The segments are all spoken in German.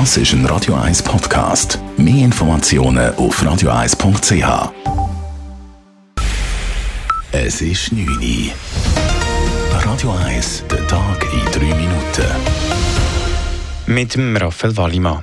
Das ist ein Radio 1 Podcast. Mehr Informationen auf radio1.ch. Es ist 9 Uhr. Radio 1, der Tag in 3 Minuten. Mit Raphael Wallimann.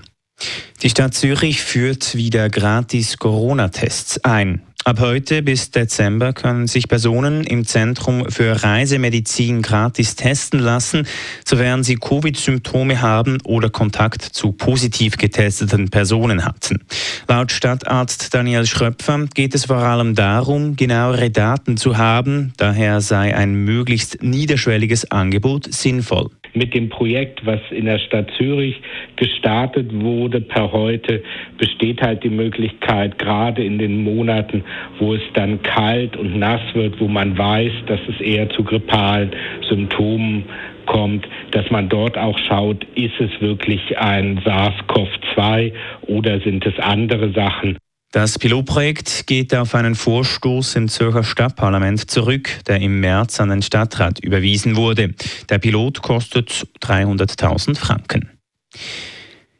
Die Stadt Zürich führt wieder gratis Corona-Tests ein. Ab heute bis Dezember können sich Personen im Zentrum für Reisemedizin gratis testen lassen, sofern sie Covid-Symptome haben oder Kontakt zu positiv getesteten Personen hatten. Laut Stadtarzt Daniel Schröpfer geht es vor allem darum, genauere Daten zu haben. Daher sei ein möglichst niederschwelliges Angebot sinnvoll mit dem Projekt, was in der Stadt Zürich gestartet wurde per heute, besteht halt die Möglichkeit, gerade in den Monaten, wo es dann kalt und nass wird, wo man weiß, dass es eher zu grippalen Symptomen kommt, dass man dort auch schaut, ist es wirklich ein SARS-CoV-2 oder sind es andere Sachen. Das Pilotprojekt geht auf einen Vorstoß im Zürcher Stadtparlament zurück, der im März an den Stadtrat überwiesen wurde. Der Pilot kostet 300.000 Franken.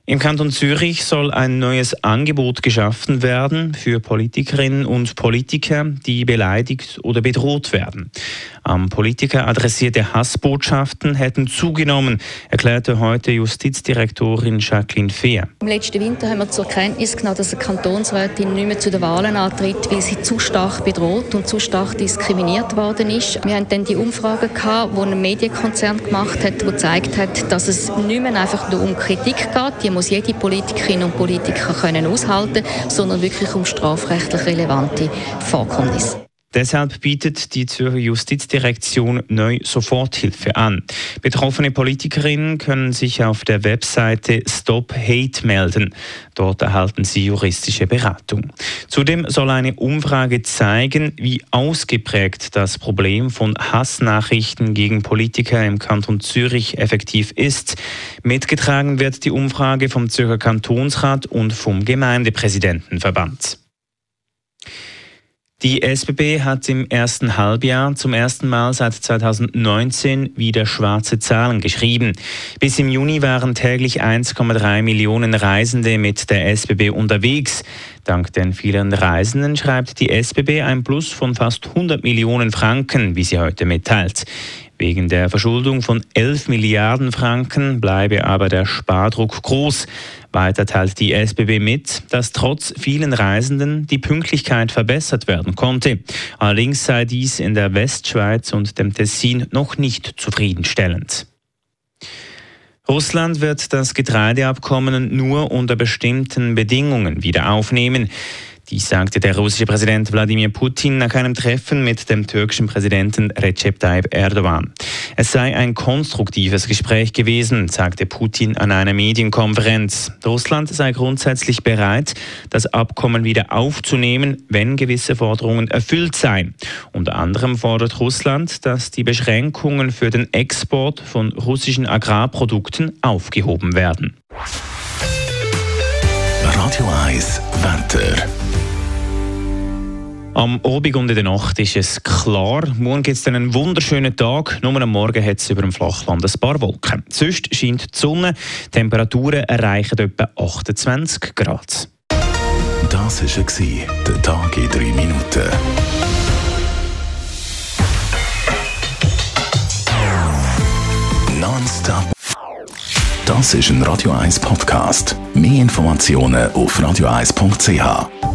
Im Kanton Zürich soll ein neues Angebot geschaffen werden für Politikerinnen und Politiker, die beleidigt oder bedroht werden. Am Politiker adressierte Hassbotschaften hätten zugenommen, erklärte heute Justizdirektorin Jacqueline Fehr. Im letzten Winter haben wir zur Kenntnis genommen, dass eine Kantonsrätin nicht mehr zu den Wahlen antritt, weil sie zu stark bedroht und zu stark diskriminiert worden ist. Wir haben dann die Umfrage die ein Medienkonzern gemacht hat, der gezeigt hat, dass es nicht mehr einfach nur um Kritik geht, die muss jede Politikerin und Politiker können aushalten, sondern wirklich um strafrechtlich relevante Vorkommnisse. Deshalb bietet die Zürcher Justizdirektion neu Soforthilfe an. Betroffene Politikerinnen können sich auf der Webseite Stop Hate melden. Dort erhalten sie juristische Beratung. Zudem soll eine Umfrage zeigen, wie ausgeprägt das Problem von Hassnachrichten gegen Politiker im Kanton Zürich effektiv ist. Mitgetragen wird die Umfrage vom Zürcher Kantonsrat und vom Gemeindepräsidentenverband. Die SBB hat im ersten Halbjahr zum ersten Mal seit 2019 wieder schwarze Zahlen geschrieben. Bis im Juni waren täglich 1,3 Millionen Reisende mit der SBB unterwegs. Dank den vielen Reisenden schreibt die SBB ein Plus von fast 100 Millionen Franken, wie sie heute mitteilt. Wegen der Verschuldung von 11 Milliarden Franken bleibe aber der Spardruck groß. Weiter teilt die SBB mit, dass trotz vielen Reisenden die Pünktlichkeit verbessert werden konnte. Allerdings sei dies in der Westschweiz und dem Tessin noch nicht zufriedenstellend. Russland wird das Getreideabkommen nur unter bestimmten Bedingungen wieder aufnehmen. Dies sagte der russische Präsident Wladimir Putin nach einem Treffen mit dem türkischen Präsidenten Recep Tayyip Erdogan. Es sei ein konstruktives Gespräch gewesen, sagte Putin an einer Medienkonferenz. Russland sei grundsätzlich bereit, das Abkommen wieder aufzunehmen, wenn gewisse Forderungen erfüllt seien. Unter anderem fordert Russland, dass die Beschränkungen für den Export von russischen Agrarprodukten aufgehoben werden. Radio 1 Wetter. Am Abend und in der Nacht ist es klar. Morgen gibt es einen wunderschönen Tag. Nur am Morgen hat es über dem Flachland ein paar Wolken. Sonst scheint die Sonne. Temperaturen erreichen etwa 28 Grad. Das war der Tag in drei Minuten. Nonstop. Das ist ein Radio 1 Podcast. Mehr Informationen auf radio1.ch.